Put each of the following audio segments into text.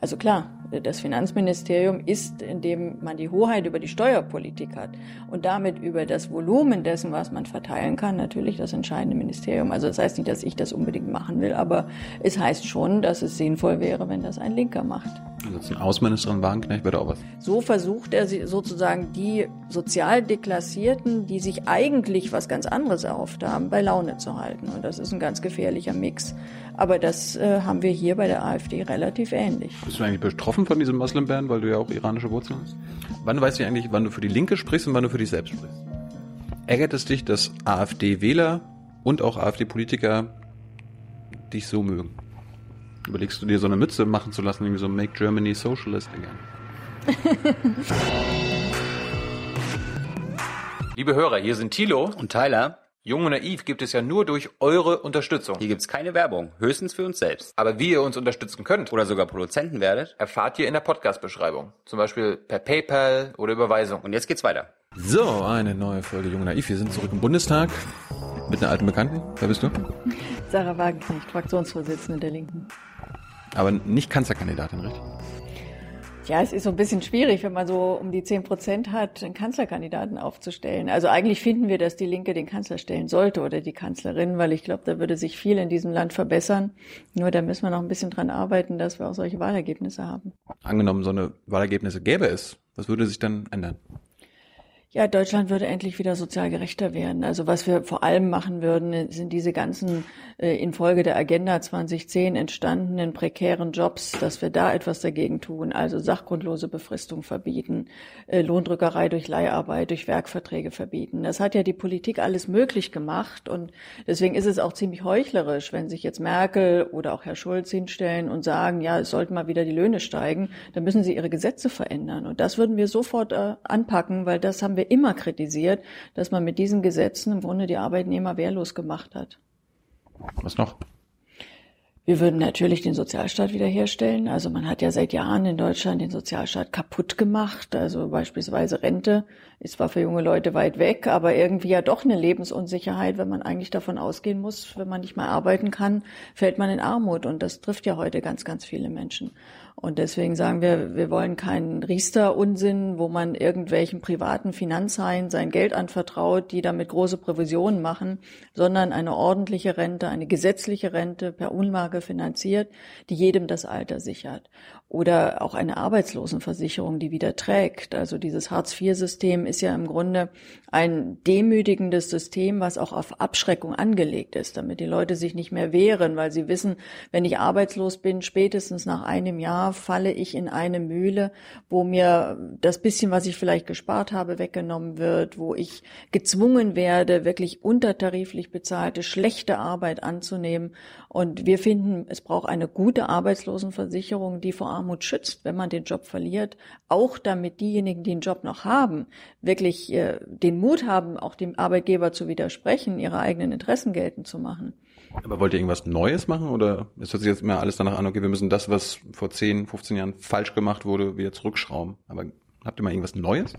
Also klar, das Finanzministerium ist, indem man die Hoheit über die Steuerpolitik hat und damit über das Volumen dessen, was man verteilen kann, natürlich das entscheidende Ministerium. Also das heißt nicht, dass ich das unbedingt machen will, aber es heißt schon, dass es sinnvoll wäre, wenn das ein Linker macht. Ansonsten Außenministerin Wagenknecht wäre auch was. So versucht er sozusagen die sozial Deklassierten, die sich eigentlich was ganz anderes erhofft haben, bei Laune zu halten. Und das ist ein ganz gefährlicher Mix. Aber das äh, haben wir hier bei der AfD relativ ähnlich. Bist du eigentlich betroffen von diesem Muslim-Ban, weil du ja auch iranische Wurzeln hast? Wann weißt du eigentlich, wann du für die Linke sprichst und wann du für dich selbst sprichst? Ärgert es dich, dass AfD-Wähler und auch AfD-Politiker dich so mögen? Überlegst du dir so eine Mütze machen zu lassen, irgendwie so Make Germany Socialist again? Liebe Hörer, hier sind Thilo und Tyler. Jung und Naiv gibt es ja nur durch eure Unterstützung. Hier gibt's keine Werbung, höchstens für uns selbst. Aber wie ihr uns unterstützen könnt oder sogar Produzenten werdet, erfahrt ihr in der Podcast-Beschreibung. Zum Beispiel per PayPal oder Überweisung. Und jetzt geht's weiter. So, eine neue Folge Jung und Naiv. Wir sind zurück im Bundestag mit einer alten Bekannten. Wer bist du? Sarah Wagenknecht, Fraktionsvorsitzende der Linken. Aber nicht Kanzlerkandidatin, richtig? Ja, es ist so ein bisschen schwierig, wenn man so um die zehn Prozent hat, einen Kanzlerkandidaten aufzustellen. Also eigentlich finden wir, dass die Linke den Kanzler stellen sollte oder die Kanzlerin, weil ich glaube, da würde sich viel in diesem Land verbessern. Nur da müssen wir noch ein bisschen dran arbeiten, dass wir auch solche Wahlergebnisse haben. Angenommen, so eine Wahlergebnisse gäbe es, was würde sich dann ändern? Ja, Deutschland würde endlich wieder sozial gerechter werden. Also was wir vor allem machen würden, sind diese ganzen äh, infolge der Agenda 2010 entstandenen prekären Jobs, dass wir da etwas dagegen tun. Also sachgrundlose Befristung verbieten, äh, Lohndrückerei durch Leiharbeit, durch Werkverträge verbieten. Das hat ja die Politik alles möglich gemacht und deswegen ist es auch ziemlich heuchlerisch, wenn sich jetzt Merkel oder auch Herr Schulz hinstellen und sagen, ja, es sollten mal wieder die Löhne steigen, dann müssen sie ihre Gesetze verändern. Und das würden wir sofort äh, anpacken, weil das haben wir immer kritisiert, dass man mit diesen Gesetzen im Grunde die Arbeitnehmer wehrlos gemacht hat. Was noch? Wir würden natürlich den Sozialstaat wiederherstellen. Also man hat ja seit Jahren in Deutschland den Sozialstaat kaputt gemacht. Also beispielsweise Rente ist zwar für junge Leute weit weg, aber irgendwie ja doch eine Lebensunsicherheit, wenn man eigentlich davon ausgehen muss, wenn man nicht mehr arbeiten kann, fällt man in Armut. Und das trifft ja heute ganz, ganz viele Menschen. Und deswegen sagen wir, wir wollen keinen Riester-Unsinn, wo man irgendwelchen privaten Finanzhaien sein Geld anvertraut, die damit große Provisionen machen, sondern eine ordentliche Rente, eine gesetzliche Rente per Unlage finanziert, die jedem das Alter sichert oder auch eine Arbeitslosenversicherung, die wieder trägt. Also dieses Hartz-IV-System ist ja im Grunde ein demütigendes System, was auch auf Abschreckung angelegt ist, damit die Leute sich nicht mehr wehren, weil sie wissen, wenn ich arbeitslos bin, spätestens nach einem Jahr falle ich in eine Mühle, wo mir das bisschen, was ich vielleicht gespart habe, weggenommen wird, wo ich gezwungen werde, wirklich untertariflich bezahlte, schlechte Arbeit anzunehmen. Und wir finden, es braucht eine gute Arbeitslosenversicherung, die vor Armut schützt, wenn man den Job verliert, auch damit diejenigen, die den Job noch haben, wirklich äh, den Mut haben, auch dem Arbeitgeber zu widersprechen, ihre eigenen Interessen geltend zu machen. Aber wollt ihr irgendwas Neues machen oder es hört sich jetzt immer alles danach an, okay, wir müssen das, was vor 10, 15 Jahren falsch gemacht wurde, wieder zurückschrauben. Aber habt ihr mal irgendwas Neues?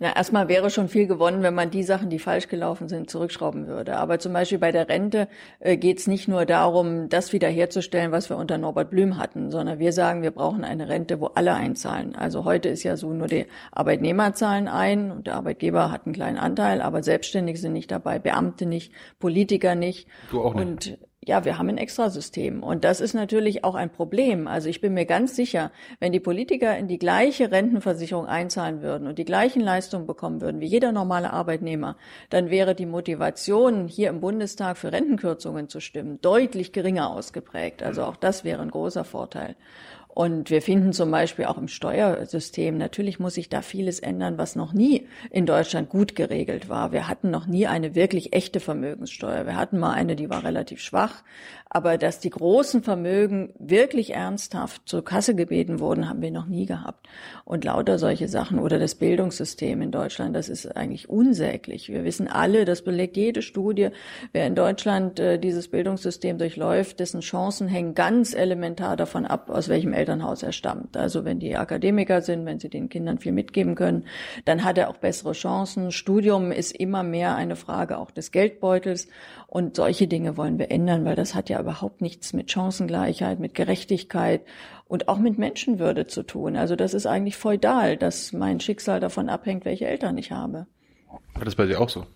Na, erstmal wäre schon viel gewonnen, wenn man die Sachen, die falsch gelaufen sind, zurückschrauben würde. Aber zum Beispiel bei der Rente äh, geht es nicht nur darum, das wiederherzustellen, was wir unter Norbert Blüm hatten, sondern wir sagen, wir brauchen eine Rente, wo alle einzahlen. Also heute ist ja so, nur die Arbeitnehmer zahlen ein und der Arbeitgeber hat einen kleinen Anteil, aber Selbstständige sind nicht dabei, Beamte nicht, Politiker nicht. Du auch nicht. Und ja, wir haben ein Extrasystem. Und das ist natürlich auch ein Problem. Also ich bin mir ganz sicher, wenn die Politiker in die gleiche Rentenversicherung einzahlen würden und die gleichen Leistungen bekommen würden wie jeder normale Arbeitnehmer, dann wäre die Motivation, hier im Bundestag für Rentenkürzungen zu stimmen, deutlich geringer ausgeprägt. Also auch das wäre ein großer Vorteil. Und wir finden zum Beispiel auch im Steuersystem, natürlich muss sich da vieles ändern, was noch nie in Deutschland gut geregelt war. Wir hatten noch nie eine wirklich echte Vermögenssteuer. Wir hatten mal eine, die war relativ schwach. Aber dass die großen Vermögen wirklich ernsthaft zur Kasse gebeten wurden, haben wir noch nie gehabt. Und lauter solche Sachen oder das Bildungssystem in Deutschland, das ist eigentlich unsäglich. Wir wissen alle, das belegt jede Studie, wer in Deutschland äh, dieses Bildungssystem durchläuft, dessen Chancen hängen ganz elementar davon ab, aus welchem Elternhaus er stammt. Also wenn die Akademiker sind, wenn sie den Kindern viel mitgeben können, dann hat er auch bessere Chancen. Studium ist immer mehr eine Frage auch des Geldbeutels. Und solche Dinge wollen wir ändern, weil das hat ja überhaupt nichts mit Chancengleichheit, mit Gerechtigkeit und auch mit Menschenwürde zu tun. Also das ist eigentlich feudal, dass mein Schicksal davon abhängt, welche Eltern ich habe. War das bei dir auch so?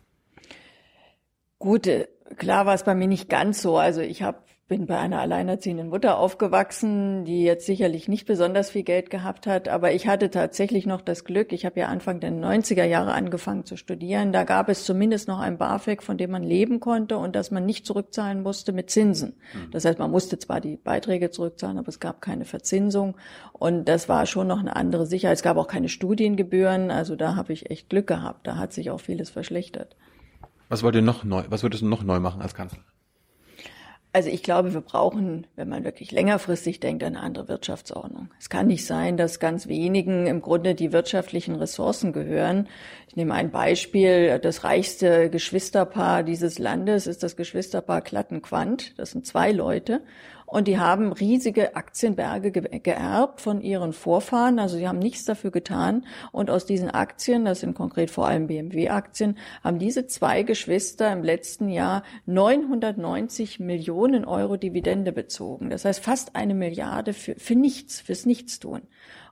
Gut, äh, klar war es bei mir nicht ganz so. Also ich hab, bin bei einer alleinerziehenden Mutter aufgewachsen, die jetzt sicherlich nicht besonders viel Geld gehabt hat, aber ich hatte tatsächlich noch das Glück, ich habe ja Anfang der 90er Jahre angefangen zu studieren, da gab es zumindest noch ein BAföG, von dem man leben konnte und das man nicht zurückzahlen musste mit Zinsen. Mhm. Das heißt, man musste zwar die Beiträge zurückzahlen, aber es gab keine Verzinsung und das war schon noch eine andere Sicherheit. Es gab auch keine Studiengebühren, also da habe ich echt Glück gehabt, da hat sich auch vieles verschlechtert. Was wollt ihr noch neu, was würdest du noch neu machen als Kanzler? Also ich glaube, wir brauchen, wenn man wirklich längerfristig denkt, eine andere Wirtschaftsordnung. Es kann nicht sein, dass ganz wenigen im Grunde die wirtschaftlichen Ressourcen gehören. Ich nehme ein Beispiel. Das reichste Geschwisterpaar dieses Landes ist das Geschwisterpaar Klatten-Quandt. Das sind zwei Leute. Und die haben riesige Aktienberge geerbt von ihren Vorfahren. Also sie haben nichts dafür getan. Und aus diesen Aktien, das sind konkret vor allem BMW-Aktien, haben diese zwei Geschwister im letzten Jahr 990 Millionen Euro Dividende bezogen. Das heißt fast eine Milliarde für, für nichts, fürs Nichtstun.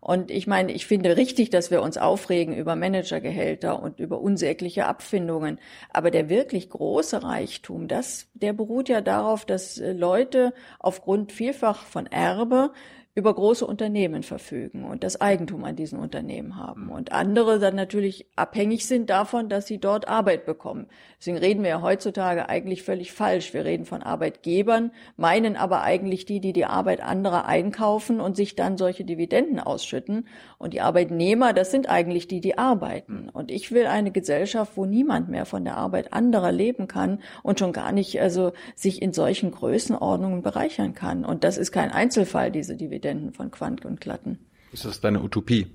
Und ich meine, ich finde richtig, dass wir uns aufregen über Managergehälter und über unsägliche Abfindungen. Aber der wirklich große Reichtum, das, der beruht ja darauf, dass äh, Leute aufgrund vielfach von Erbe über große Unternehmen verfügen und das Eigentum an diesen Unternehmen haben. Und andere dann natürlich abhängig sind davon, dass sie dort Arbeit bekommen. Deswegen reden wir ja heutzutage eigentlich völlig falsch. Wir reden von Arbeitgebern, meinen aber eigentlich die, die die Arbeit anderer einkaufen und sich dann solche Dividenden ausschütten. Und die Arbeitnehmer, das sind eigentlich die, die arbeiten. Und ich will eine Gesellschaft, wo niemand mehr von der Arbeit anderer leben kann und schon gar nicht also sich in solchen Größenordnungen bereichern kann. Und das ist kein Einzelfall, diese Dividenden. Dividenden von Quandt und Klatten. Ist das deine Utopie?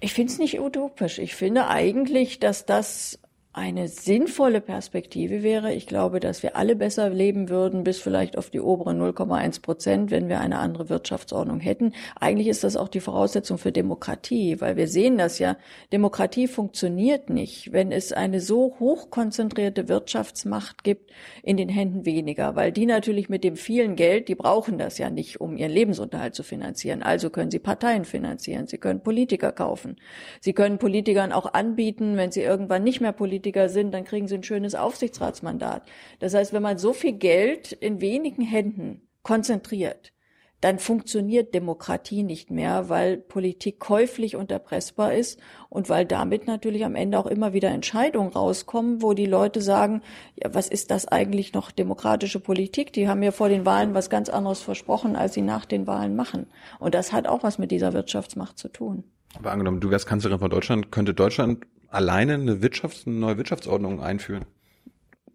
Ich finde es nicht utopisch. Ich finde eigentlich, dass das eine sinnvolle Perspektive wäre. Ich glaube, dass wir alle besser leben würden, bis vielleicht auf die oberen 0,1 Prozent, wenn wir eine andere Wirtschaftsordnung hätten. Eigentlich ist das auch die Voraussetzung für Demokratie, weil wir sehen das ja. Demokratie funktioniert nicht, wenn es eine so hochkonzentrierte Wirtschaftsmacht gibt in den Händen weniger, weil die natürlich mit dem vielen Geld, die brauchen das ja nicht, um ihren Lebensunterhalt zu finanzieren. Also können sie Parteien finanzieren, sie können Politiker kaufen. Sie können Politikern auch anbieten, wenn sie irgendwann nicht mehr Politiker Politiker sind, dann kriegen sie ein schönes Aufsichtsratsmandat. Das heißt, wenn man so viel Geld in wenigen Händen konzentriert, dann funktioniert Demokratie nicht mehr, weil Politik käuflich und erpressbar ist und weil damit natürlich am Ende auch immer wieder Entscheidungen rauskommen, wo die Leute sagen, ja, was ist das eigentlich noch demokratische Politik? Die haben mir vor den Wahlen was ganz anderes versprochen, als sie nach den Wahlen machen. Und das hat auch was mit dieser Wirtschaftsmacht zu tun. Aber angenommen, du wärst Kanzlerin von Deutschland, könnte Deutschland alleine eine, Wirtschafts-, eine neue Wirtschaftsordnung einführen?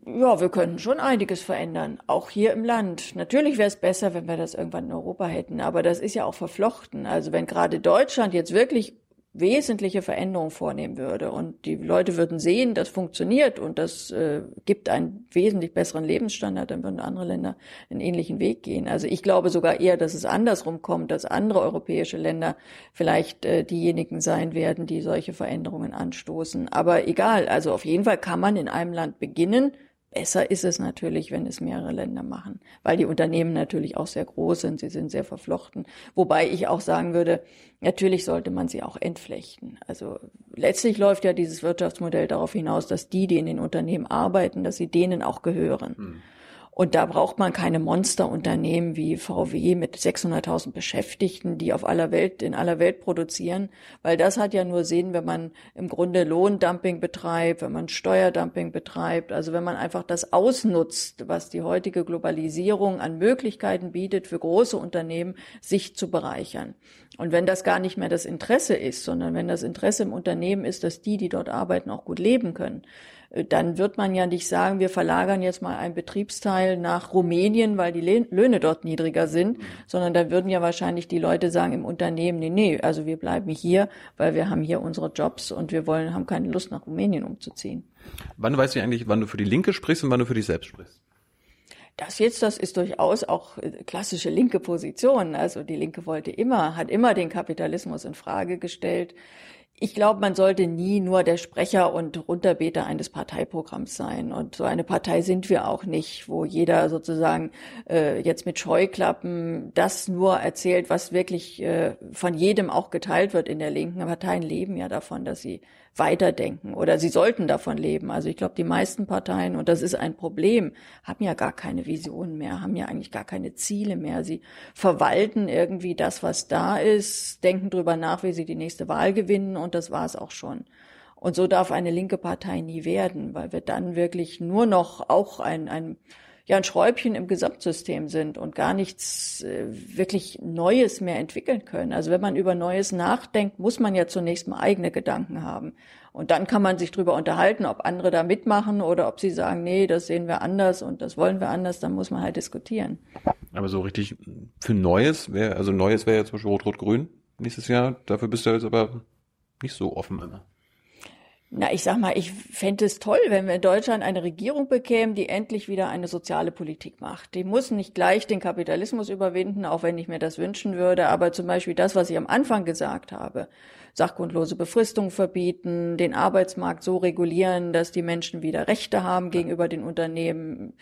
Ja, wir könnten schon einiges verändern, auch hier im Land. Natürlich wäre es besser, wenn wir das irgendwann in Europa hätten, aber das ist ja auch verflochten. Also wenn gerade Deutschland jetzt wirklich wesentliche Veränderungen vornehmen würde und die Leute würden sehen, das funktioniert und das äh, gibt einen wesentlich besseren Lebensstandard, dann würden andere Länder einen ähnlichen Weg gehen. Also ich glaube sogar eher, dass es andersrum kommt, dass andere europäische Länder vielleicht äh, diejenigen sein werden, die solche Veränderungen anstoßen. Aber egal, also auf jeden Fall kann man in einem Land beginnen, Besser ist es natürlich, wenn es mehrere Länder machen, weil die Unternehmen natürlich auch sehr groß sind, sie sind sehr verflochten. Wobei ich auch sagen würde, natürlich sollte man sie auch entflechten. Also letztlich läuft ja dieses Wirtschaftsmodell darauf hinaus, dass die, die in den Unternehmen arbeiten, dass sie denen auch gehören. Hm. Und da braucht man keine Monsterunternehmen wie VW mit 600.000 Beschäftigten, die auf aller Welt, in aller Welt produzieren, weil das hat ja nur Sinn, wenn man im Grunde Lohndumping betreibt, wenn man Steuerdumping betreibt, also wenn man einfach das ausnutzt, was die heutige Globalisierung an Möglichkeiten bietet für große Unternehmen, sich zu bereichern. Und wenn das gar nicht mehr das Interesse ist, sondern wenn das Interesse im Unternehmen ist, dass die, die dort arbeiten, auch gut leben können, dann wird man ja nicht sagen, wir verlagern jetzt mal einen Betriebsteil nach Rumänien, weil die Löhne dort niedriger sind, sondern da würden ja wahrscheinlich die Leute sagen im Unternehmen, nee, nee, also wir bleiben hier, weil wir haben hier unsere Jobs und wir wollen, haben keine Lust nach Rumänien umzuziehen. Wann weißt du eigentlich, wann du für die Linke sprichst und wann du für dich selbst sprichst? Das jetzt, das ist durchaus auch äh, klassische linke Position. Also die Linke wollte immer, hat immer den Kapitalismus in Frage gestellt. Ich glaube, man sollte nie nur der Sprecher und Runterbeter eines Parteiprogramms sein. Und so eine Partei sind wir auch nicht, wo jeder sozusagen äh, jetzt mit Scheuklappen das nur erzählt, was wirklich äh, von jedem auch geteilt wird in der Linken. Parteien leben ja davon, dass sie weiterdenken oder sie sollten davon leben. Also ich glaube, die meisten Parteien, und das ist ein Problem, haben ja gar keine Visionen mehr, haben ja eigentlich gar keine Ziele mehr. Sie verwalten irgendwie das, was da ist, denken drüber nach, wie sie die nächste Wahl gewinnen und das war es auch schon. Und so darf eine linke Partei nie werden, weil wir dann wirklich nur noch auch ein, ein ja ein Schräubchen im Gesamtsystem sind und gar nichts äh, wirklich Neues mehr entwickeln können. Also wenn man über Neues nachdenkt, muss man ja zunächst mal eigene Gedanken haben. Und dann kann man sich drüber unterhalten, ob andere da mitmachen oder ob sie sagen, nee, das sehen wir anders und das wollen wir anders, dann muss man halt diskutieren. Aber so richtig für Neues wäre, also Neues wäre ja zum Beispiel Rot-Rot-Grün nächstes Jahr. Dafür bist du jetzt aber nicht so offen immer. Na, ich sag mal, ich fände es toll, wenn wir in Deutschland eine Regierung bekämen, die endlich wieder eine soziale Politik macht. Die muss nicht gleich den Kapitalismus überwinden, auch wenn ich mir das wünschen würde, aber zum Beispiel das, was ich am Anfang gesagt habe, sachgrundlose Befristung verbieten, den Arbeitsmarkt so regulieren, dass die Menschen wieder Rechte haben gegenüber den Unternehmen,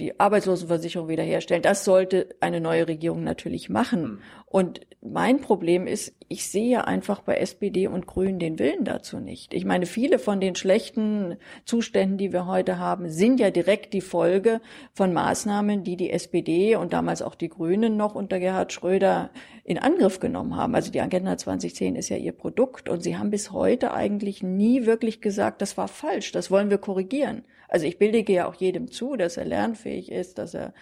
die Arbeitslosenversicherung wiederherstellen. Das sollte eine neue Regierung natürlich machen. Hm. Und mein Problem ist, ich sehe einfach bei SPD und Grünen den Willen dazu nicht. Ich meine, viele von den schlechten Zuständen, die wir heute haben, sind ja direkt die Folge von Maßnahmen, die die SPD und damals auch die Grünen noch unter Gerhard Schröder in Angriff genommen haben. Also die Agenda 2010 ist ja ihr Produkt und sie haben bis heute eigentlich nie wirklich gesagt, das war falsch, das wollen wir korrigieren. Also ich bildige ja auch jedem zu, dass er lernfähig ist, dass er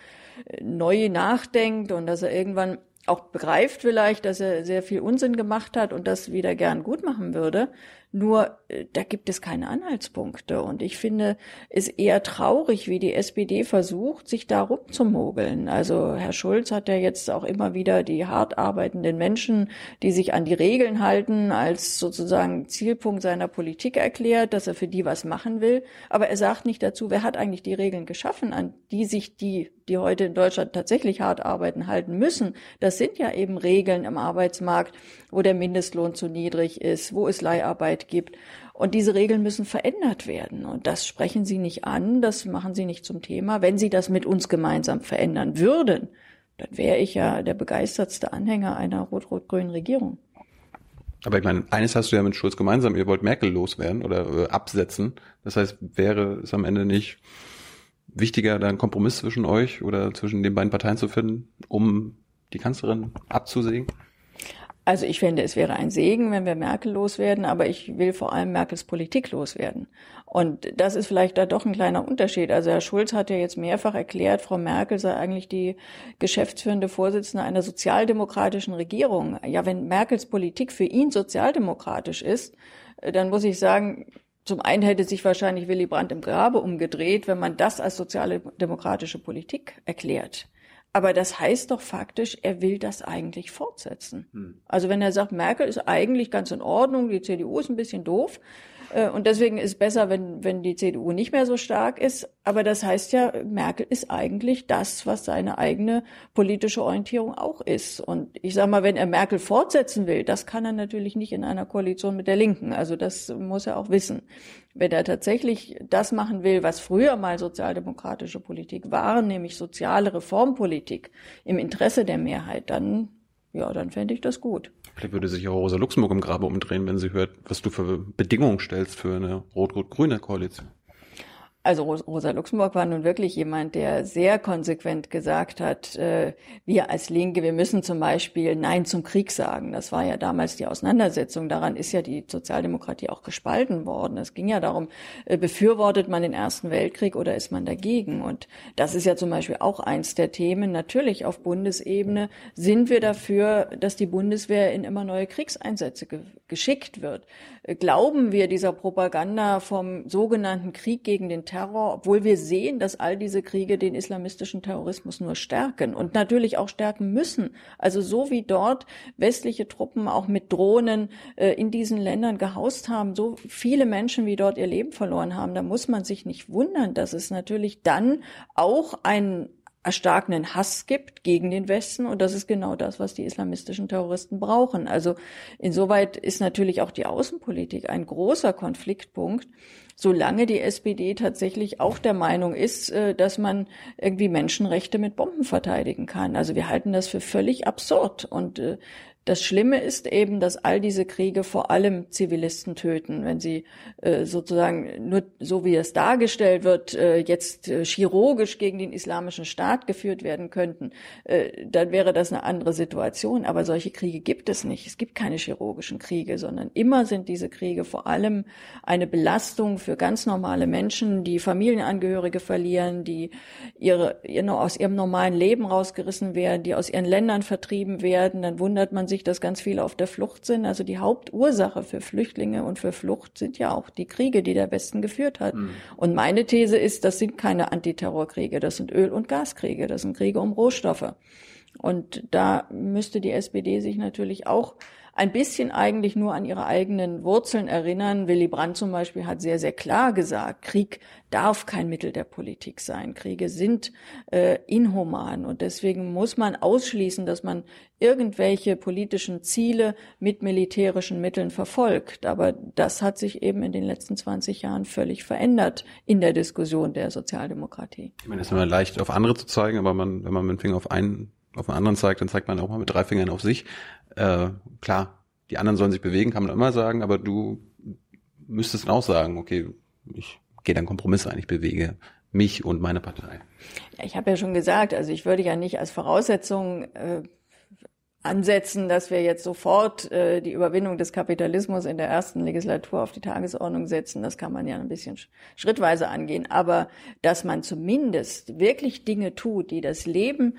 äh, neu nachdenkt und dass er irgendwann auch begreift vielleicht, dass er sehr viel Unsinn gemacht hat und das wieder gern gut machen würde. Nur äh, da gibt es keine Anhaltspunkte. Und ich finde es eher traurig, wie die SPD versucht, sich da rumzumogeln. Also Herr Schulz hat ja jetzt auch immer wieder die hart arbeitenden Menschen, die sich an die Regeln halten, als sozusagen Zielpunkt seiner Politik erklärt, dass er für die was machen will. Aber er sagt nicht dazu, wer hat eigentlich die Regeln geschaffen, an die sich die, die heute in Deutschland tatsächlich hart arbeiten, halten müssen. Das sind ja eben Regeln im Arbeitsmarkt, wo der Mindestlohn zu niedrig ist, wo es Leiharbeit gibt. Und diese Regeln müssen verändert werden. Und das sprechen Sie nicht an, das machen Sie nicht zum Thema. Wenn Sie das mit uns gemeinsam verändern würden, dann wäre ich ja der begeistertste Anhänger einer rot-rot-grünen Regierung. Aber ich meine, eines hast du ja mit Schulz gemeinsam, ihr wollt Merkel loswerden oder äh, absetzen. Das heißt, wäre es am Ende nicht wichtiger, da einen Kompromiss zwischen euch oder zwischen den beiden Parteien zu finden, um die Kanzlerin abzusägen? Also ich finde, es wäre ein Segen, wenn wir Merkel loswerden, aber ich will vor allem Merkels Politik loswerden. Und das ist vielleicht da doch ein kleiner Unterschied. Also Herr Schulz hat ja jetzt mehrfach erklärt, Frau Merkel sei eigentlich die geschäftsführende Vorsitzende einer sozialdemokratischen Regierung. Ja, wenn Merkels Politik für ihn sozialdemokratisch ist, dann muss ich sagen, zum einen hätte sich wahrscheinlich Willy Brandt im Grabe umgedreht, wenn man das als sozialdemokratische Politik erklärt. Aber das heißt doch faktisch, er will das eigentlich fortsetzen. Hm. Also wenn er sagt, Merkel ist eigentlich ganz in Ordnung, die CDU ist ein bisschen doof, und deswegen ist es besser, wenn, wenn die CDU nicht mehr so stark ist. Aber das heißt ja, Merkel ist eigentlich das, was seine eigene politische Orientierung auch ist. Und ich sage mal, wenn er Merkel fortsetzen will, das kann er natürlich nicht in einer Koalition mit der Linken. Also das muss er auch wissen. Wenn er tatsächlich das machen will, was früher mal sozialdemokratische Politik war, nämlich soziale Reformpolitik im Interesse der Mehrheit, dann ja, dann fände ich das gut. Vielleicht würde sich auch Rosa Luxemburg im Grabe umdrehen, wenn sie hört, was du für Bedingungen stellst für eine rot-rot-grüne Koalition. Also Rosa Luxemburg war nun wirklich jemand, der sehr konsequent gesagt hat, äh, wir als Linke, wir müssen zum Beispiel Nein zum Krieg sagen. Das war ja damals die Auseinandersetzung. Daran ist ja die Sozialdemokratie auch gespalten worden. Es ging ja darum, äh, befürwortet man den Ersten Weltkrieg oder ist man dagegen? Und das ist ja zum Beispiel auch eins der Themen. Natürlich auf Bundesebene sind wir dafür, dass die Bundeswehr in immer neue Kriegseinsätze ge geschickt wird. Glauben wir dieser Propaganda vom sogenannten Krieg gegen den Terror, obwohl wir sehen, dass all diese Kriege den islamistischen Terrorismus nur stärken und natürlich auch stärken müssen. Also so wie dort westliche Truppen auch mit Drohnen äh, in diesen Ländern gehaust haben, so viele Menschen wie dort ihr Leben verloren haben, da muss man sich nicht wundern, dass es natürlich dann auch ein erstarkenden Hass gibt gegen den Westen und das ist genau das, was die islamistischen Terroristen brauchen. Also insoweit ist natürlich auch die Außenpolitik ein großer Konfliktpunkt, solange die SPD tatsächlich auch der Meinung ist, äh, dass man irgendwie Menschenrechte mit Bomben verteidigen kann. Also wir halten das für völlig absurd und äh, das Schlimme ist eben, dass all diese Kriege vor allem Zivilisten töten. Wenn sie äh, sozusagen nur so wie es dargestellt wird, jetzt chirurgisch gegen den islamischen Staat geführt werden könnten, dann wäre das eine andere Situation. Aber solche Kriege gibt es nicht. Es gibt keine chirurgischen Kriege, sondern immer sind diese Kriege vor allem eine Belastung für ganz normale Menschen, die Familienangehörige verlieren, die ihre, ihr aus ihrem normalen Leben rausgerissen werden, die aus ihren Ländern vertrieben werden. Dann wundert man sich, sich, dass ganz viele auf der Flucht sind. Also die Hauptursache für Flüchtlinge und für Flucht sind ja auch die Kriege, die der Westen geführt hat. Mhm. Und meine These ist, das sind keine Antiterrorkriege, das sind Öl- und Gaskriege, das sind Kriege um Rohstoffe. Und da müsste die SPD sich natürlich auch ein bisschen eigentlich nur an ihre eigenen Wurzeln erinnern. Willy Brandt zum Beispiel hat sehr, sehr klar gesagt, Krieg darf kein Mittel der Politik sein. Kriege sind äh, inhuman und deswegen muss man ausschließen, dass man irgendwelche politischen Ziele mit militärischen Mitteln verfolgt. Aber das hat sich eben in den letzten 20 Jahren völlig verändert in der Diskussion der Sozialdemokratie. Ich meine, es ist immer leicht, auf andere zu zeigen, aber man, wenn man mit dem Finger auf einen auf den anderen zeigt, dann zeigt man auch mal mit drei Fingern auf sich. Äh, klar, die anderen sollen sich bewegen, kann man immer sagen, aber du müsstest auch sagen, okay, ich gehe dann Kompromiss ein, ich bewege mich und meine Partei. Ja, ich habe ja schon gesagt, also ich würde ja nicht als Voraussetzung äh, ansetzen, dass wir jetzt sofort äh, die Überwindung des Kapitalismus in der ersten Legislatur auf die Tagesordnung setzen. Das kann man ja ein bisschen schrittweise angehen. Aber dass man zumindest wirklich Dinge tut, die das Leben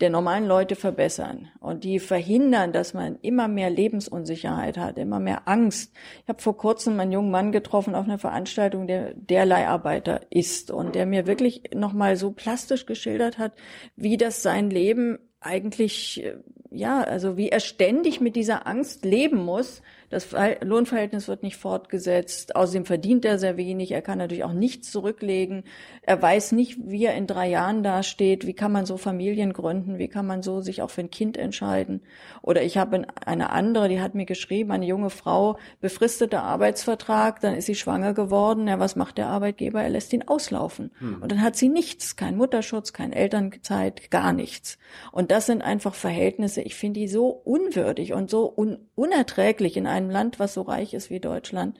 der normalen Leute verbessern und die verhindern, dass man immer mehr Lebensunsicherheit hat, immer mehr Angst. Ich habe vor kurzem einen jungen Mann getroffen auf einer Veranstaltung, der der Leiharbeiter ist und der mir wirklich nochmal so plastisch geschildert hat, wie das sein Leben eigentlich, ja, also wie er ständig mit dieser Angst leben muss, das Lohnverhältnis wird nicht fortgesetzt. Außerdem verdient er sehr wenig. Er kann natürlich auch nichts zurücklegen. Er weiß nicht, wie er in drei Jahren dasteht. Wie kann man so Familien gründen? Wie kann man so sich auch für ein Kind entscheiden? Oder ich habe eine andere, die hat mir geschrieben, eine junge Frau, befristeter Arbeitsvertrag, dann ist sie schwanger geworden. Ja, was macht der Arbeitgeber? Er lässt ihn auslaufen. Hm. Und dann hat sie nichts, kein Mutterschutz, kein Elternzeit, gar nichts. Und das sind einfach Verhältnisse, ich finde die so unwürdig und so un unerträglich in einem einem Land, was so reich ist wie Deutschland,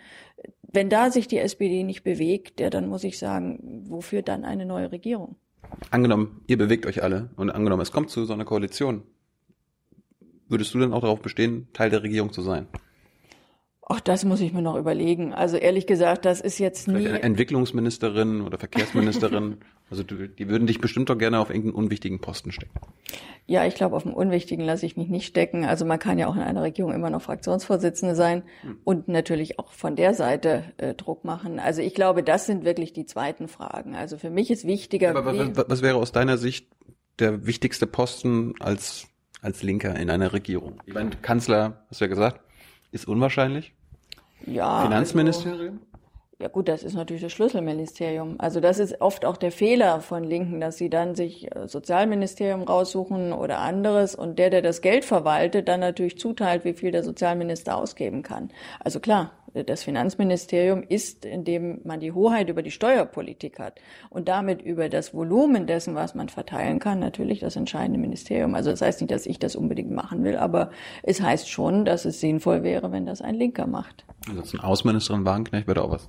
wenn da sich die SPD nicht bewegt, ja, dann muss ich sagen, wofür dann eine neue Regierung? Angenommen, ihr bewegt euch alle und angenommen, es kommt zu so einer Koalition. Würdest du dann auch darauf bestehen, Teil der Regierung zu sein? Ach, das muss ich mir noch überlegen. Also ehrlich gesagt, das ist jetzt nie. Entwicklungsministerin oder Verkehrsministerin. also du, die würden dich bestimmt doch gerne auf irgendeinen unwichtigen Posten stecken. Ja, ich glaube, auf dem Unwichtigen lasse ich mich nicht stecken. Also man kann ja auch in einer Regierung immer noch Fraktionsvorsitzende sein hm. und natürlich auch von der Seite äh, Druck machen. Also ich glaube, das sind wirklich die zweiten Fragen. Also für mich ist wichtiger. Aber was, was wäre aus deiner Sicht der wichtigste Posten als als Linker in einer Regierung? Ich meine, Kanzler, hast du ja gesagt, ist unwahrscheinlich. Ja. Finanzministerium? Also, ja gut, das ist natürlich das Schlüsselministerium. Also das ist oft auch der Fehler von Linken, dass sie dann sich äh, Sozialministerium raussuchen oder anderes und der, der das Geld verwaltet, dann natürlich zuteilt, wie viel der Sozialminister ausgeben kann. Also klar, das Finanzministerium ist, in dem man die Hoheit über die Steuerpolitik hat und damit über das Volumen dessen, was man verteilen kann, natürlich das entscheidende Ministerium. Also das heißt nicht, dass ich das unbedingt machen will, aber es heißt schon, dass es sinnvoll wäre, wenn das ein Linker macht. Ansonsten Außenministerin Wagenknecht wäre auch was.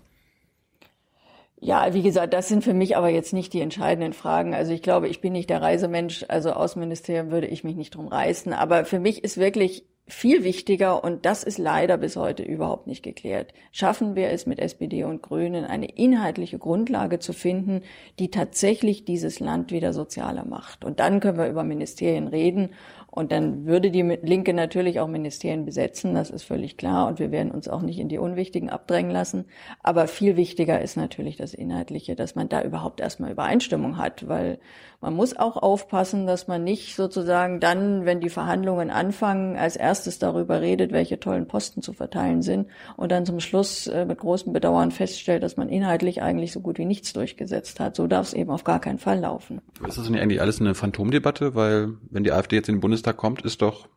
Ja, wie gesagt, das sind für mich aber jetzt nicht die entscheidenden Fragen. Also ich glaube, ich bin nicht der Reisemensch, also Außenministerium würde ich mich nicht drum reißen. Aber für mich ist wirklich viel wichtiger, und das ist leider bis heute überhaupt nicht geklärt, schaffen wir es mit SPD und Grünen, eine inhaltliche Grundlage zu finden, die tatsächlich dieses Land wieder sozialer macht. Und dann können wir über Ministerien reden Und dann würde die Linke natürlich auch Ministerien besetzen, das ist völlig klar. Und wir werden uns auch nicht in die Unwichtigen abdrängen lassen. Aber viel wichtiger ist natürlich das Inhaltliche, dass man da überhaupt erstmal Übereinstimmung hat, weil man muss auch aufpassen, dass man nicht sozusagen dann, wenn die Verhandlungen anfangen, als erstes darüber redet, welche tollen Posten zu verteilen sind und dann zum Schluss äh, mit großem Bedauern feststellt, dass man inhaltlich eigentlich so gut wie nichts durchgesetzt hat. So darf es eben auf gar keinen Fall laufen. Ist das nicht eigentlich alles eine Phantomdebatte? Weil wenn die AfD jetzt in den Bundestag kommt, ist doch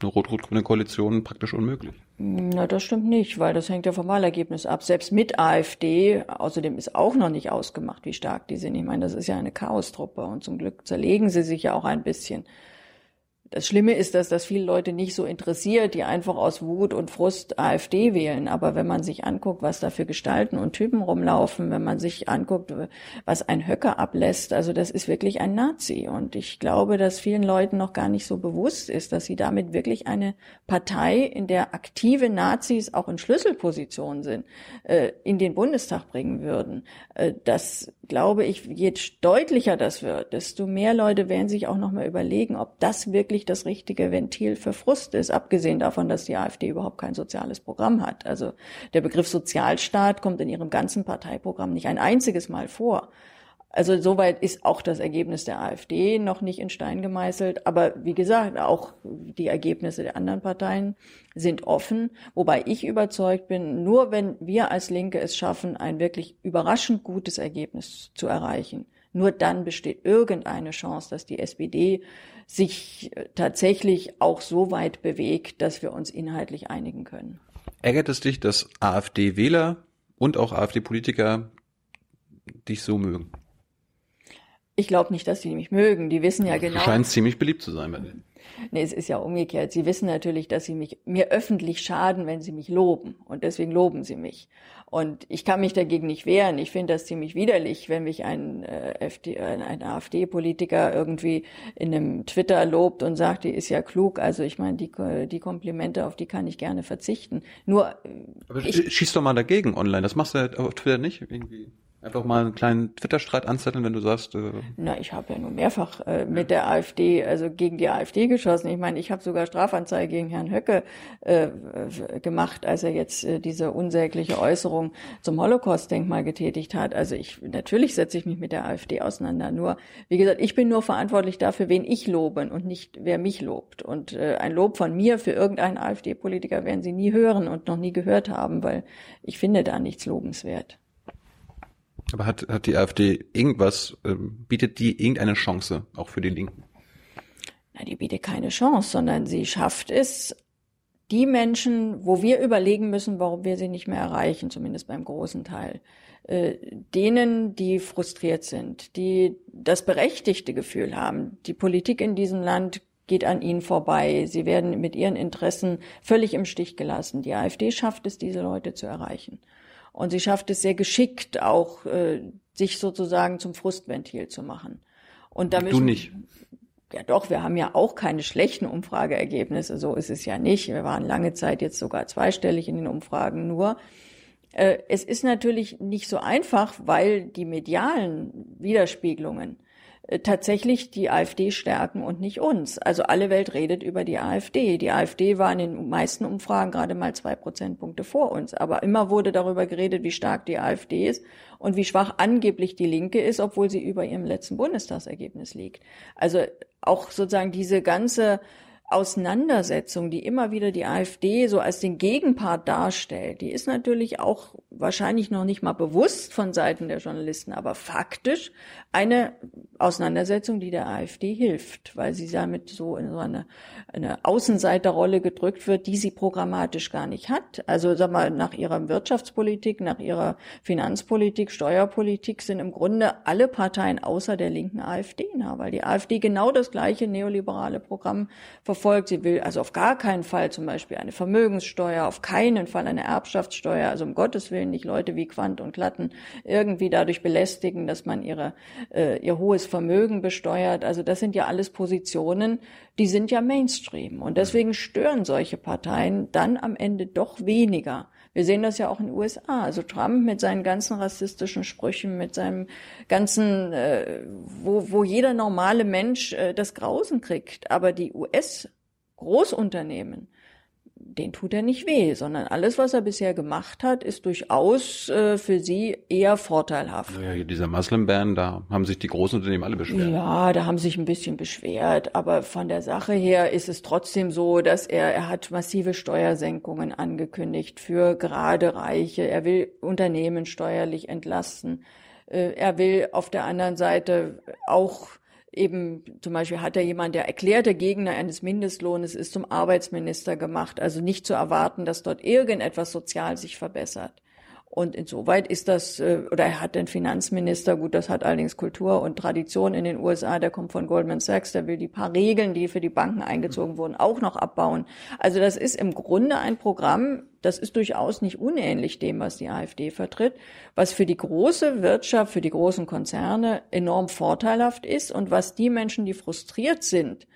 eine rot-rot-grüne Koalition praktisch unmöglich. Na, das stimmt nicht, weil das hängt ja vom Wahlergebnis ab. Selbst mit AfD, außerdem ist auch noch nicht ausgemacht, wie stark die sind. Ich meine, das ist ja eine Chaostruppe und zum Glück zerlegen sie sich ja auch ein bisschen. Das Schlimme ist, dass das viele Leute nicht so interessiert, die einfach aus Wut und Frust AfD wählen. Aber wenn man sich anguckt, was da für Gestalten und Typen rumlaufen, wenn man sich anguckt, was ein Höcker ablässt, also das ist wirklich ein Nazi. Und ich glaube, dass vielen Leuten noch gar nicht so bewusst ist, dass sie damit wirklich eine Partei, in der aktive Nazis auch in Schlüsselpositionen sind, äh, in den Bundestag bringen würden. Äh, das glaube ich, je deutlicher das wird, desto mehr Leute werden sich auch noch mal überlegen, ob das wirklich das richtige Ventil für Frust ist, abgesehen davon, dass die AfD überhaupt kein soziales Programm hat. Also der Begriff Sozialstaat kommt in ihrem ganzen Parteiprogramm nicht ein einziges Mal vor. Also soweit ist auch das Ergebnis der AfD noch nicht in Stein gemeißelt. Aber wie gesagt, auch die Ergebnisse der anderen Parteien sind offen. Wobei ich überzeugt bin, nur wenn wir als Linke es schaffen, ein wirklich überraschend gutes Ergebnis zu erreichen, nur dann besteht irgendeine Chance, dass die SPD sich tatsächlich auch so weit bewegt, dass wir uns inhaltlich einigen können. Ärgert es dich, dass AfD-Wähler und auch AfD-Politiker dich so mögen? Ich glaube nicht, dass sie mich mögen. Die wissen ja genau. Scheint ziemlich beliebt zu sein bei denen. Nee, es ist ja umgekehrt. Sie wissen natürlich, dass sie mich, mir öffentlich schaden, wenn sie mich loben. Und deswegen loben sie mich. Und ich kann mich dagegen nicht wehren. Ich finde das ziemlich widerlich, wenn mich ein, äh, FD, ein AfD-Politiker irgendwie in einem Twitter lobt und sagt, die ist ja klug. Also ich meine, die, die Komplimente, auf die kann ich gerne verzichten. Nur. Äh, Aber ich, schieß doch mal dagegen online. Das machst du auf Twitter nicht irgendwie. Einfach mal einen kleinen Twitter-Streit anzetteln, wenn du sagst. Äh Na, ich habe ja nur mehrfach äh, mit der AfD, also gegen die AfD geschossen. Ich meine, ich habe sogar Strafanzeige gegen Herrn Höcke äh, gemacht, als er jetzt äh, diese unsägliche Äußerung zum Holocaust-Denkmal getätigt hat. Also ich natürlich setze ich mich mit der AfD auseinander. Nur, wie gesagt, ich bin nur verantwortlich dafür, wen ich lobe und nicht wer mich lobt. Und äh, ein Lob von mir für irgendeinen AfD-Politiker werden Sie nie hören und noch nie gehört haben, weil ich finde da nichts lobenswert. Aber hat, hat die AfD irgendwas, äh, bietet die irgendeine Chance auch für die Linken? Na, die bietet keine Chance, sondern sie schafft es, die Menschen, wo wir überlegen müssen, warum wir sie nicht mehr erreichen, zumindest beim großen Teil, äh, denen, die frustriert sind, die das berechtigte Gefühl haben, die Politik in diesem Land geht an ihnen vorbei, sie werden mit ihren Interessen völlig im Stich gelassen. Die AfD schafft es, diese Leute zu erreichen. Und sie schafft es sehr geschickt, auch äh, sich sozusagen zum Frustventil zu machen. Und da du nicht. Ja, doch, wir haben ja auch keine schlechten Umfrageergebnisse. So ist es ja nicht. Wir waren lange Zeit jetzt sogar zweistellig in den Umfragen. Nur, äh, es ist natürlich nicht so einfach, weil die medialen Widerspiegelungen tatsächlich die AfD stärken und nicht uns. Also alle Welt redet über die AfD. Die AfD war in den meisten Umfragen gerade mal zwei Prozentpunkte vor uns. Aber immer wurde darüber geredet, wie stark die AfD ist und wie schwach angeblich die Linke ist, obwohl sie über ihrem letzten Bundestagsergebnis liegt. Also auch sozusagen diese ganze Auseinandersetzung, die immer wieder die AfD so als den Gegenpart darstellt, die ist natürlich auch wahrscheinlich noch nicht mal bewusst von Seiten der Journalisten, aber faktisch eine Auseinandersetzung, die der AfD hilft, weil sie damit so in so eine, eine Außenseiterrolle gedrückt wird, die sie programmatisch gar nicht hat. Also sag mal, nach ihrer Wirtschaftspolitik, nach ihrer Finanzpolitik, Steuerpolitik sind im Grunde alle Parteien außer der linken AfD nah, weil die AfD genau das gleiche neoliberale Programm verfolgt. Sie will also auf gar keinen Fall zum Beispiel eine Vermögenssteuer, auf keinen Fall eine Erbschaftssteuer, also um Gottes Willen nicht Leute wie Quandt und Klatten irgendwie dadurch belästigen, dass man ihre, äh, ihr hohes Vermögen besteuert. Also das sind ja alles Positionen, die sind ja Mainstream. Und deswegen stören solche Parteien dann am Ende doch weniger Wir sehen das ja auch in den USA. Also Trump mit seinen ganzen rassistischen Sprüchen, mit seinem ganzen, äh, wo, wo jeder normale Mensch äh, das Grausen kriegt. Aber die US-Großunternehmen, den tut er nicht weh, sondern alles, was er bisher gemacht hat, ist durchaus äh, für sie eher vorteilhaft. Ja, dieser Muslim Ban, da haben sich die großen Unternehmen alle beschwert. Ja, da haben sich ein bisschen beschwert, aber von der Sache her ist es trotzdem so, dass er, er hat massive Steuersenkungen angekündigt für gerade Reiche. Er will Unternehmen steuerlich entlasten. Äh, er will auf der anderen Seite auch eben zum Beispiel hat er jemand, der erklärte Gegner eines Mindestlohnes ist, zum Arbeitsminister gemacht. Also nicht zu erwarten, dass dort irgendetwas sozial sich verbessert. Und insoweit ist das, äh, oder er hat den Finanzminister, gut, das hat allerdings Kultur und Tradition in den USA, der kommt von Goldman Sachs, der will die paar Regeln, die für die Banken eingezogen wurden, auch noch abbauen. Also das ist im Grunde ein Programm, das ist durchaus nicht unähnlich dem, was die AfD vertritt, was für die große Wirtschaft, für die großen Konzerne enorm vorteilhaft ist und was die Menschen, die frustriert sind,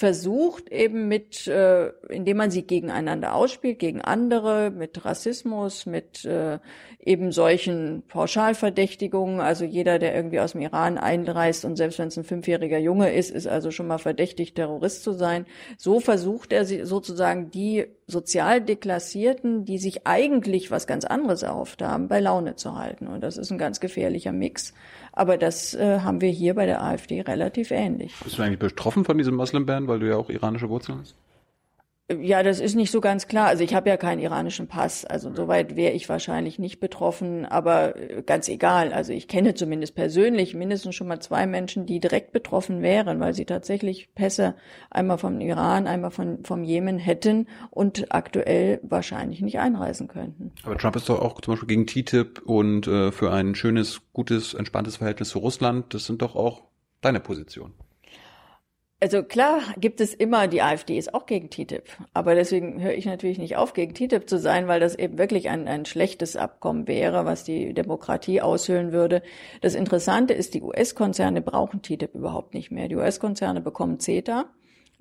versucht eben mit, äh, indem man sie gegeneinander ausspielt, gegen andere, mit Rassismus, mit äh, eben solchen Pauschalverdächtigungen. Also jeder, der irgendwie aus dem Iran einreist und selbst wenn es ein fünfjähriger Junge ist, ist also schon mal verdächtig, Terrorist zu sein. So versucht er sozusagen die sozial Deklassierten, die sich eigentlich was ganz anderes erhofft haben, bei Laune zu halten. Und das ist ein ganz gefährlicher Mix. Aber das äh, haben wir hier bei der AfD relativ ähnlich. Bist du eigentlich betroffen von diesem Muslim-Ban, weil du ja auch iranische Wurzeln hast? Ja, das ist nicht so ganz klar. Also ich habe ja keinen iranischen Pass, also soweit wäre ich wahrscheinlich nicht betroffen, aber äh, ganz egal. Also ich kenne zumindest persönlich mindestens schon mal zwei Menschen, die direkt betroffen wären, weil sie tatsächlich Pässe einmal vom Iran, einmal von, vom Jemen hätten und aktuell wahrscheinlich nicht einreisen könnten. Aber Trump ist doch auch zum Beispiel gegen TTIP und äh, für ein schönes, gutes, entspanntes Verhältnis zu Russland. Das sind doch auch deine Positionen. Also klar gibt es immer, die AfD ist auch gegen TTIP. Aber deswegen höre ich natürlich nicht auf, gegen TTIP zu sein, weil das eben wirklich ein, ein schlechtes Abkommen wäre, was die Demokratie aushöhlen würde. Das Interessante ist, die US-Konzerne brauchen TTIP überhaupt nicht mehr. Die US-Konzerne bekommen CETA.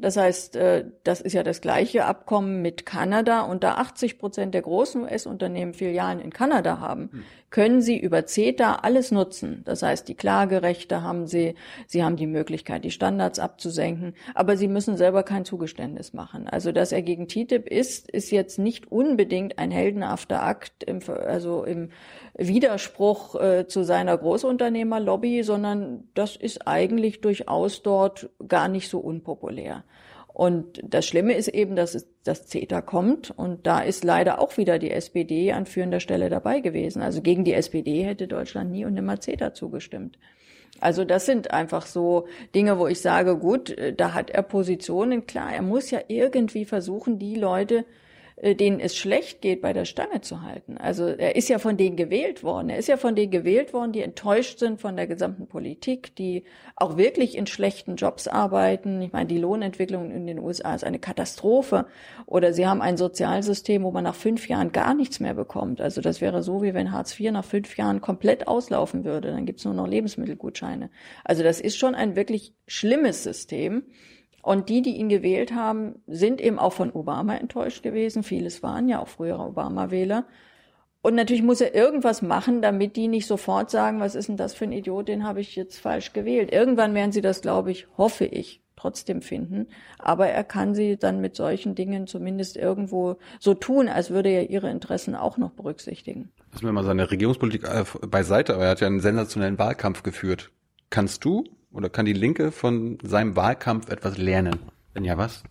Das heißt, äh, das ist ja das gleiche Abkommen mit Kanada. Und da 80 Prozent der großen US-Unternehmen Filialen in Kanada haben, hm. können sie über CETA alles nutzen. Das heißt, die Klagerechte haben sie, sie haben die Möglichkeit, die Standards abzusenken, aber sie müssen selber kein Zugeständnis machen. Also, dass er gegen TTIP ist, ist jetzt nicht unbedingt ein heldenhafter Akt, im, also im Widerspruch äh, zu seiner Großunternehmerlobby, sondern das ist eigentlich durchaus dort gar nicht so unpopulär. Und das Schlimme ist eben, dass es, das CETA kommt und da ist leider auch wieder die SPD an führender Stelle dabei gewesen. Also gegen die SPD hätte Deutschland nie und nimmer CETA zugestimmt. Also das sind einfach so Dinge, wo ich sage, gut, äh, da hat er Positionen. Klar, er muss ja irgendwie versuchen, die Leute denen es schlecht geht, bei der Stange zu halten. Also er ist ja von denen gewählt worden. Er ist ja von denen gewählt worden, die enttäuscht sind von der gesamten Politik, die auch wirklich in schlechten Jobs arbeiten. Ich meine, die Lohnentwicklung in den USA ist eine Katastrophe. Oder sie haben ein Sozialsystem, wo man nach fünf Jahren gar nichts mehr bekommt. Also das wäre so, wie wenn Hartz IV nach fünf Jahren komplett auslaufen würde. Dann gibt's nur noch Lebensmittelgutscheine. Also das ist schon ein wirklich schlimmes System. Und die, die ihn gewählt haben, sind eben auch von Obama enttäuscht gewesen. Vieles waren ja auch frühere Obama-Wähler. Und natürlich muss er irgendwas machen, damit die nicht sofort sagen, was ist denn das für ein Idiot, den habe ich jetzt falsch gewählt. Irgendwann werden sie das, glaube ich, hoffe ich, trotzdem finden. Aber er kann sie dann mit solchen Dingen zumindest irgendwo so tun, als würde er ihre Interessen auch noch berücksichtigen. Lassen wir mal seine Regierungspolitik äh, beiseite, aber er hat ja einen sensationellen Wahlkampf geführt. Kannst du oder kann die Linke von seinem Wahlkampf etwas lernen? Wenn ja, was?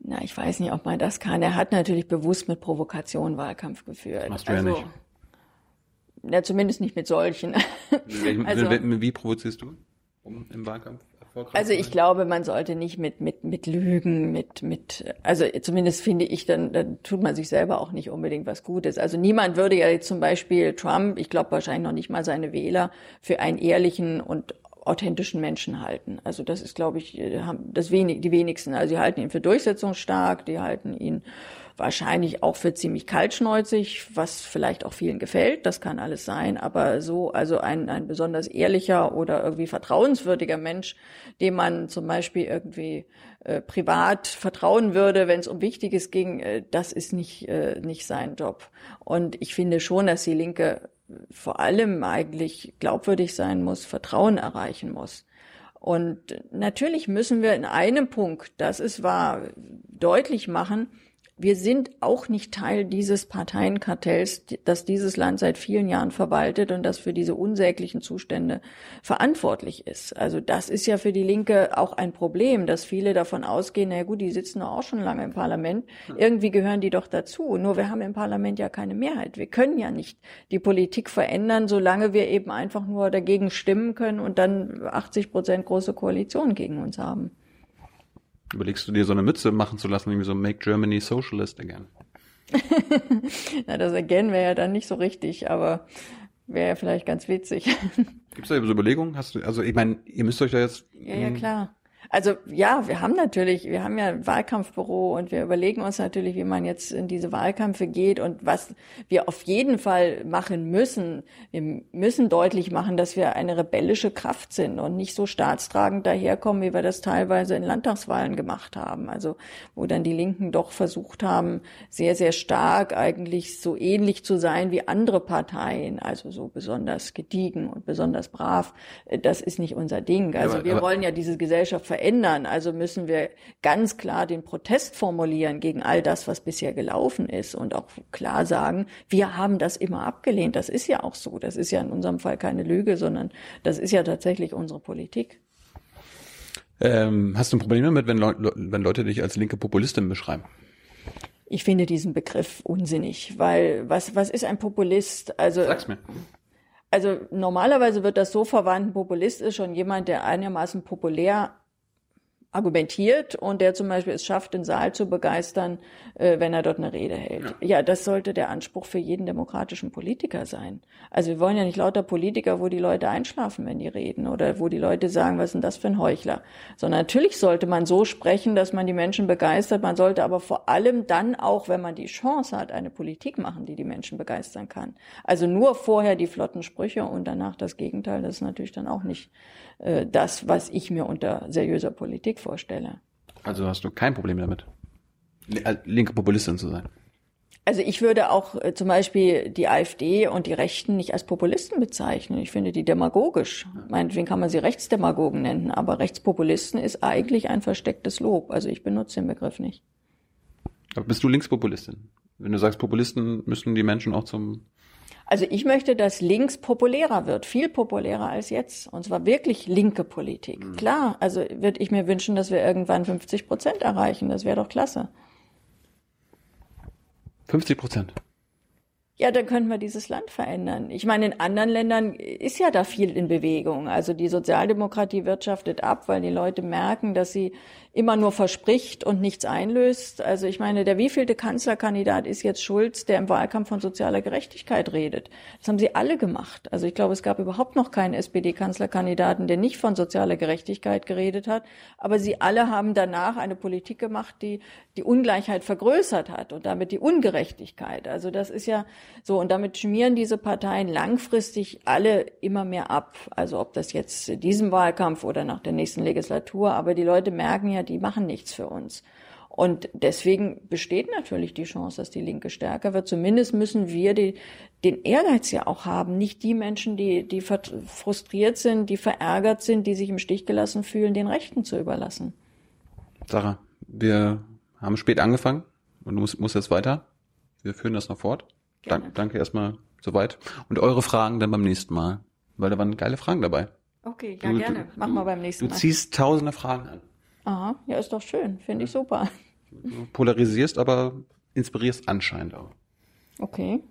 Na, ich weiß nicht, ob man das kann. Er hat natürlich bewusst mit Provokation Wahlkampf geführt. Machst du also, ja nicht. Ja, zumindest nicht mit solchen. Also, wie provozierst du um, im Wahlkampf? Also ich glaube, man sollte nicht mit mit mit Lügen, mit mit also zumindest finde ich, dann, dann tut man sich selber auch nicht unbedingt was Gutes. Also niemand würde ja jetzt zum Beispiel Trump, ich glaube wahrscheinlich noch nicht mal seine Wähler für einen ehrlichen und authentischen Menschen halten. Also das ist, glaube ich, äh, das wenig, die wenigsten. Also die halten ihn für durchsetzungsstark, die halten ihn wahrscheinlich auch für ziemlich kaltschneuzig, was vielleicht auch vielen gefällt, das kann alles sein, aber so, also ein, ein besonders ehrlicher oder irgendwie vertrauenswürdiger Mensch, dem man zum Beispiel irgendwie äh, privat vertrauen würde, wenn es um Wichtiges ging, äh, das ist nicht, äh, nicht sein Job. Und ich finde schon, dass die Linke vor allem eigentlich glaubwürdig sein muss, Vertrauen erreichen muss. Und natürlich müssen wir in einem Punkt, das ist wahr, deutlich machen, wir sind auch nicht Teil dieses Parteienkartells, das dieses Land seit vielen Jahren verwaltet und das für diese unsäglichen Zustände verantwortlich ist. Also das ist ja für die Linke auch ein Problem, dass viele davon ausgehen, na gut, die sitzen doch auch schon lange im Parlament. Irgendwie gehören die doch dazu. Nur wir haben im Parlament ja keine Mehrheit. Wir können ja nicht die Politik verändern, solange wir eben einfach nur dagegen stimmen können und dann 80 Prozent große Koalition gegen uns haben. Überlegst du dir so eine Mütze machen zu lassen, wie so Make Germany Socialist again? Na, das again wäre ja dann nicht so richtig, aber wäre ja vielleicht ganz witzig. Gibt es da so Überlegungen? Hast du, also ich meine, ihr müsst euch da jetzt. Ja, ja, klar. Also ja, wir haben natürlich, wir haben ja ein Wahlkampfbüro und wir überlegen uns natürlich, wie man jetzt in diese Wahlkämpfe geht und was wir auf jeden Fall machen müssen. Wir müssen deutlich machen, dass wir eine rebellische Kraft sind und nicht so staatstragend daherkommen, wie wir das teilweise in Landtagswahlen gemacht haben. Also wo dann die Linken doch versucht haben, sehr, sehr stark eigentlich so ähnlich zu sein wie andere Parteien, also so besonders gediegen und besonders brav. Das ist nicht unser Ding. Also wir wollen ja diese Gesellschaft verändern. Also müssen wir ganz klar den Protest formulieren gegen all das, was bisher gelaufen ist und auch klar sagen, wir haben das immer abgelehnt. Das ist ja auch so. Das ist ja in unserem Fall keine Lüge, sondern das ist ja tatsächlich unsere Politik. Ähm, hast du ein Problem damit, wenn, Le wenn Leute dich als linke Populistin beschreiben? Ich finde diesen Begriff unsinnig, weil was, was ist ein Populist? Also, Sag's mir. Also normalerweise wird das so verwandt, ein Populist ist schon jemand, der einigermaßen populär argumentiert und der zum Beispiel es schafft, den Saal zu begeistern, äh, wenn er dort eine Rede hält. Ja. ja. das sollte der Anspruch für jeden demokratischen Politiker sein. Also wir wollen ja nicht lauter Politiker, wo die Leute einschlafen, wenn die reden oder wo die Leute sagen, was ist denn das für ein Heuchler. Sondern natürlich sollte man so sprechen, dass man die Menschen begeistert. Man sollte aber vor allem dann auch, wenn man die Chance hat, eine Politik machen, die die Menschen begeistern kann. Also nur vorher die flotten Sprüche und danach das Gegenteil, das ist natürlich dann auch nicht äh, das, was ich mir unter seriöser Politik vorstelle. Also hast du kein Problem damit, äh, linke Populistin zu sein? Also ich würde auch äh, zum Beispiel die AfD und die Rechten nicht als Populisten bezeichnen. Ich finde die demagogisch. Meinetwegen kann man sie Rechtsdemagogen nennen, aber Rechtspopulisten ist eigentlich ein verstecktes Lob. Also ich benutze den Begriff nicht. Aber bist du Linkspopulistin? Wenn du sagst, Populisten müssen die Menschen auch zum also ich möchte, dass links populärer wird, viel populärer als jetzt. Und zwar wirklich linke Politik. Mhm. Klar, also würde ich mir wünschen, dass wir irgendwann 50 Prozent erreichen. Das wäre doch klasse. 50 Prozent? Ja, dann könnten wir dieses Land verändern. Ich meine, in anderen Ländern ist ja da viel in Bewegung. Also die Sozialdemokratie wirtschaftet ab, weil die Leute merken, dass sie immer nur verspricht und nichts einlöst. Also ich meine, der wievielte Kanzlerkandidat ist jetzt Schulz, der im Wahlkampf von sozialer Gerechtigkeit redet? Das haben sie alle gemacht. Also ich glaube, es gab überhaupt noch keinen SPD-Kanzlerkandidaten, der nicht von sozialer Gerechtigkeit geredet hat. Aber sie alle haben danach eine Politik gemacht, die die Ungleichheit vergrößert hat und damit die Ungerechtigkeit. Also das ist ja so, und damit schmieren diese Parteien langfristig alle immer mehr ab. Also ob das jetzt in diesem Wahlkampf oder nach der nächsten Legislatur, aber die Leute merken ja, die machen nichts für uns. Und deswegen besteht natürlich die Chance, dass die Linke stärker wird. Zumindest müssen wir die, den Ehrgeiz ja auch haben, nicht die Menschen, die, die frustriert sind, die verärgert sind, die sich im Stich gelassen fühlen, den Rechten zu überlassen. Sarah, wir haben spät angefangen und muss, muss jetzt weiter. Wir führen das noch fort. Dank, danke erstmal soweit. Und eure Fragen dann beim nächsten Mal, weil da waren geile Fragen dabei. Okay, ja du, gerne. Machen wir beim nächsten Mal. Du ziehst tausende Fragen an. Aha, ja, ist doch schön. Finde ich super. Du polarisierst, aber inspirierst anscheinend auch. Okay.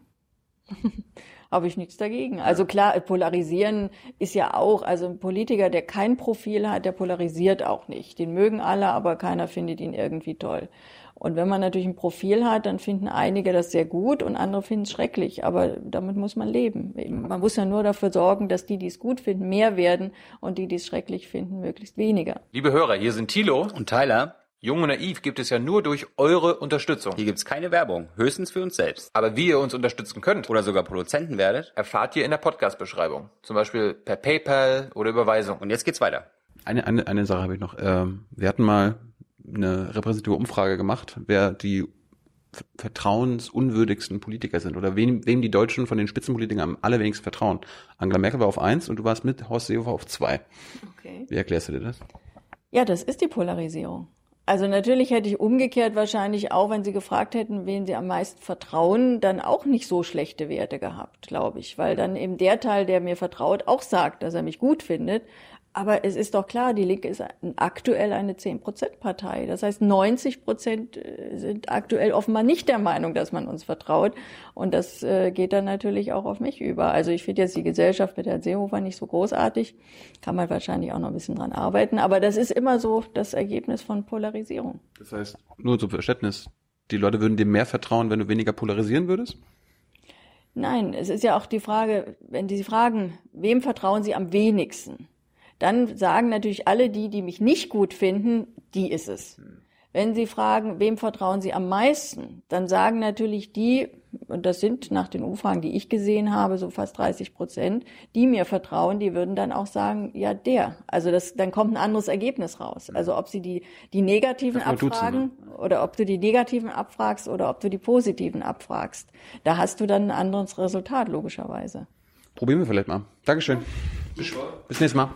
Habe ich nichts dagegen. Also klar, polarisieren ist ja auch, also ein Politiker, der kein Profil hat, der polarisiert auch nicht. Den mögen alle, aber keiner findet ihn irgendwie toll. Und wenn man natürlich ein Profil hat, dann finden einige das sehr gut und andere finden es schrecklich. Aber damit muss man leben. Man muss ja nur dafür sorgen, dass die, die es gut finden, mehr werden und die, die es schrecklich finden, möglichst weniger. Liebe Hörer, hier sind Thilo und Tyler. Jung und Naiv gibt es ja nur durch eure Unterstützung. Hier gibt's keine Werbung, höchstens für uns selbst. Aber wie ihr uns unterstützen könnt, Oder sogar Produzenten werdet. erfahrt ihr in der Podcast-Beschreibung. Zum Beispiel per PayPal oder Überweisung. Und jetzt geht's weiter. Eine, eine, eine Sache habe ich noch. Ähm, wir hatten mal eine repräsentative Umfrage gemacht, wer die vertrauensunwürdigsten Politiker sind oder wem, wem die Deutschen von den Spitzenpolitikern am allerwenigsten vertrauen. Angela Merkel war auf eins und du warst mit Horst Seehofer auf zwei. Okay. Wie erklärst du dir das? Ja, das ist die Polarisierung. Also natürlich hätte ich umgekehrt wahrscheinlich auch, wenn Sie gefragt hätten, wen Sie am meisten vertrauen, dann auch nicht so schlechte Werte gehabt, glaube ich, weil dann eben der Teil, der mir vertraut, auch sagt, dass er mich gut findet. Aber es ist doch klar, die Linke ist aktuell eine 10-Prozent-Partei. Das heißt, 90 Prozent äh, sind aktuell offenbar nicht der Meinung, dass man uns vertraut. Und das äh, geht dann natürlich auch auf mich über. Also ich finde jetzt die Gesellschaft mit Herrn Seehofer nicht so großartig. Kann man wahrscheinlich auch noch ein bisschen dran arbeiten. Aber das ist immer so das Ergebnis von Polarisierung. Das heißt, nur zum Verständnis, die Leute würden dir mehr vertrauen, wenn du weniger polarisieren würdest? Nein, es ist ja auch die Frage, wenn die fragen, wem vertrauen Sie am wenigsten? Dann sagen natürlich alle die, die mich nicht gut finden, die ist es. Wenn Sie fragen, wem vertrauen Sie am meisten, dann sagen natürlich die, und das sind nach den Umfragen, die ich gesehen habe, so fast 30 Prozent, die mir vertrauen, die würden dann auch sagen, ja, der. Also das, dann kommt ein anderes Ergebnis raus. Also ob Sie die, die negativen duzen, abfragen oder ob du die negativen abfragst oder ob du die positiven abfragst, da hast du dann ein anderes Resultat, logischerweise. Probieren wir vielleicht mal. Dankeschön. Bis, nächstes Mal.